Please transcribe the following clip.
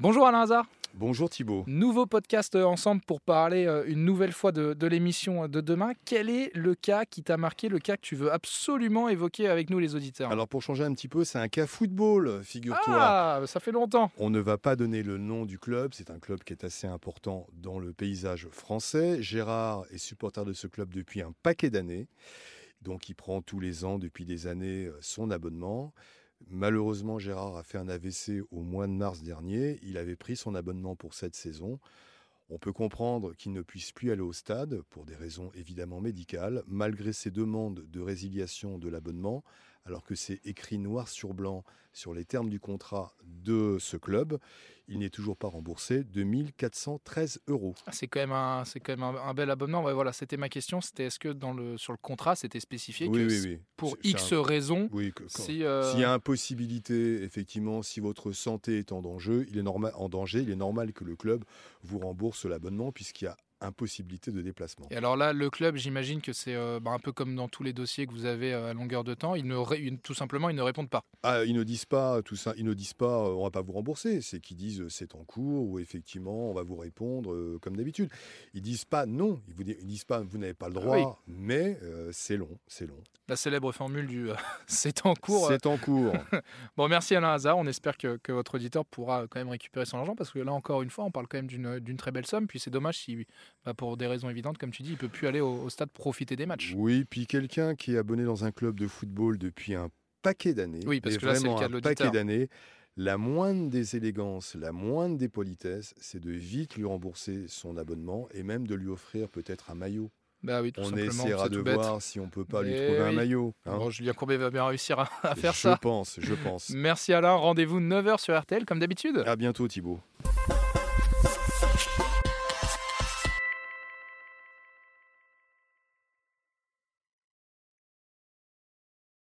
Bonjour Alain Hazard. Bonjour Thibault. Nouveau podcast euh, ensemble pour parler euh, une nouvelle fois de, de l'émission de demain. Quel est le cas qui t'a marqué, le cas que tu veux absolument évoquer avec nous les auditeurs? Alors pour changer un petit peu, c'est un cas football, figure-toi. Ah, ça fait longtemps. On ne va pas donner le nom du club, c'est un club qui est assez important dans le paysage français. Gérard est supporter de ce club depuis un paquet d'années, donc il prend tous les ans depuis des années euh, son abonnement. Malheureusement, Gérard a fait un AVC au mois de mars dernier. Il avait pris son abonnement pour cette saison. On peut comprendre qu'il ne puisse plus aller au stade pour des raisons évidemment médicales, malgré ses demandes de résiliation de l'abonnement, alors que c'est écrit noir sur blanc sur les termes du contrat de ce club. Il n'est toujours pas remboursé 2413 euros. Ah, c'est quand même un, c'est quand même un, un bel abonnement. Ouais, voilà, c'était ma question. C'était est-ce que dans le, sur le contrat, c'était spécifié Oui, que oui, pour X un- raisons, Oui, si, euh, S'il y a impossibilité, effectivement, si votre santé est en danger, il est normal, en danger, il est normal que le club vous rembourse l'abonnement puisqu'il y a impossibilité de déplacement. Et alors là, le club, j'imagine que c'est euh, bah, un peu comme dans tous les dossiers que vous avez euh, à longueur de temps. Ils ne ils- tout simplement, ils ne répondent pas. Ah, ils ne disent pas tout ça, ils ne disent pas euh, on va pas vous rembourser, c'est qu'ils disent euh, c'est en cours ou effectivement on va vous répondre euh, comme d'habitude. Ils disent pas non, ils vous ils disent pas vous n'avez pas le droit, Oui. mais euh, c'est long, c'est long. La célèbre formule du euh, c'est en cours. euh. C'est en cours. Bon, merci Alain Hazard. On espère que, que votre auditeur pourra quand même récupérer son argent parce que là, encore une fois, on parle quand même d'une très belle somme. Puis c'est dommage si, bah, pour des raisons évidentes, comme tu dis, il peut plus aller au, au stade profiter des matchs. oui, puis quelqu'un qui est abonné dans un club de football depuis un paquet d'années, Oui, parce que là, le vraiment cas un paquet d'années, la moindre des élégances, la moindre des politesses, c'est de vite lui rembourser son abonnement et même de lui offrir peut-être un maillot. Bah oui, tout On simplement. essaiera de bête. voir si on peut pas lui Eh trouver un maillot. hein. Bon, Julien Courbet va bien réussir à, à faire je ça. pense, je pense. Merci Alain. Rendez-vous 9h sur RTL comme d'habitude. À bientôt Thibault.